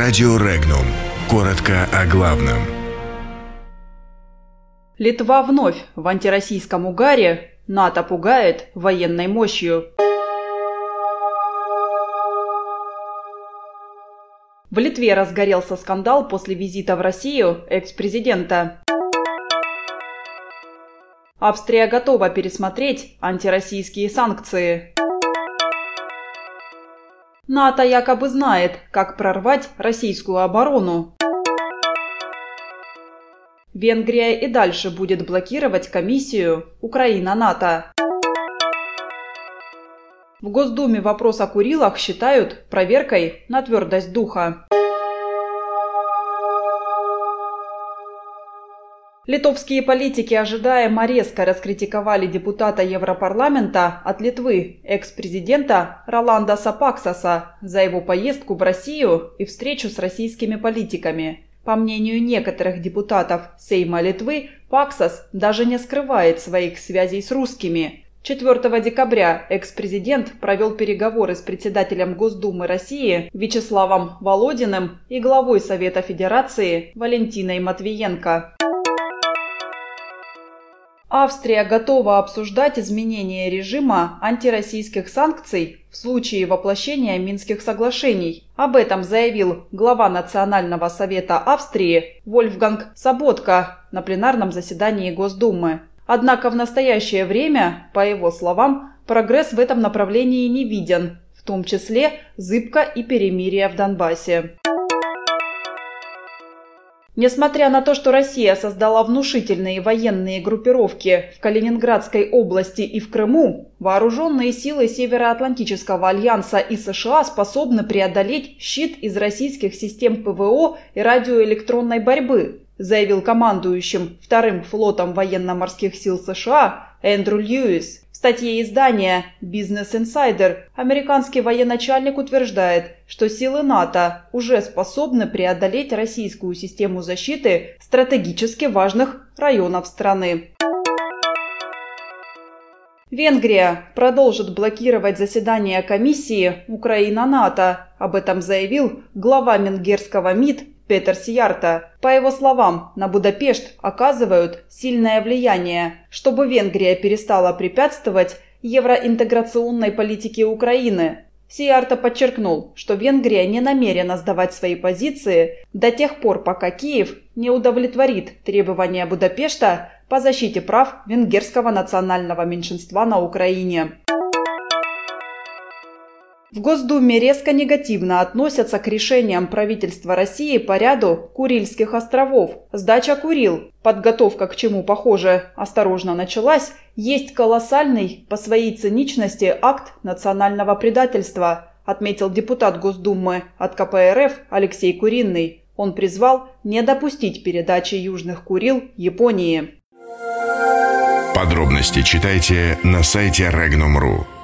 Радио Регнум. Коротко о главном. Литва вновь в антироссийском угаре. НАТО пугает военной мощью. В Литве разгорелся скандал после визита в Россию экс-президента. Австрия готова пересмотреть антироссийские санкции. НАТО якобы знает, как прорвать российскую оборону. Венгрия и дальше будет блокировать комиссию Украина-НАТО. В Госдуме вопрос о Курилах считают проверкой на твердость духа. Литовские политики ожидаемо резко раскритиковали депутата Европарламента от Литвы, экс-президента Роланда Сапаксаса, за его поездку в Россию и встречу с российскими политиками. По мнению некоторых депутатов Сейма Литвы, Паксас даже не скрывает своих связей с русскими. 4 декабря экс-президент провел переговоры с председателем Госдумы России Вячеславом Володиным и главой Совета Федерации Валентиной Матвиенко. Австрия готова обсуждать изменение режима антироссийских санкций в случае воплощения Минских соглашений. Об этом заявил глава Национального совета Австрии Вольфганг Саботка на пленарном заседании Госдумы. Однако в настоящее время, по его словам, прогресс в этом направлении не виден, в том числе зыбка и перемирие в Донбассе. Несмотря на то, что Россия создала внушительные военные группировки в Калининградской области и в Крыму, вооруженные силы Североатлантического альянса и США способны преодолеть щит из российских систем ПВО и радиоэлектронной борьбы, заявил командующим вторым флотом военно-морских сил США Эндрю Льюис статье издания Business Insider американский военачальник утверждает, что силы НАТО уже способны преодолеть российскую систему защиты стратегически важных районов страны. Венгрия продолжит блокировать заседание комиссии Украина-НАТО. Об этом заявил глава венгерского МИД Петер Сиярта. По его словам, на Будапешт оказывают сильное влияние, чтобы Венгрия перестала препятствовать евроинтеграционной политике Украины. Сиарта подчеркнул, что Венгрия не намерена сдавать свои позиции до тех пор, пока Киев не удовлетворит требования Будапешта по защите прав венгерского национального меньшинства на Украине. В Госдуме резко негативно относятся к решениям правительства России по ряду Курильских островов. Сдача Курил, подготовка к чему, похоже, осторожно началась, есть колоссальный по своей циничности акт национального предательства, отметил депутат Госдумы от КПРФ Алексей Куринный. Он призвал не допустить передачи Южных Курил Японии. Подробности читайте на сайте Regnum.ru.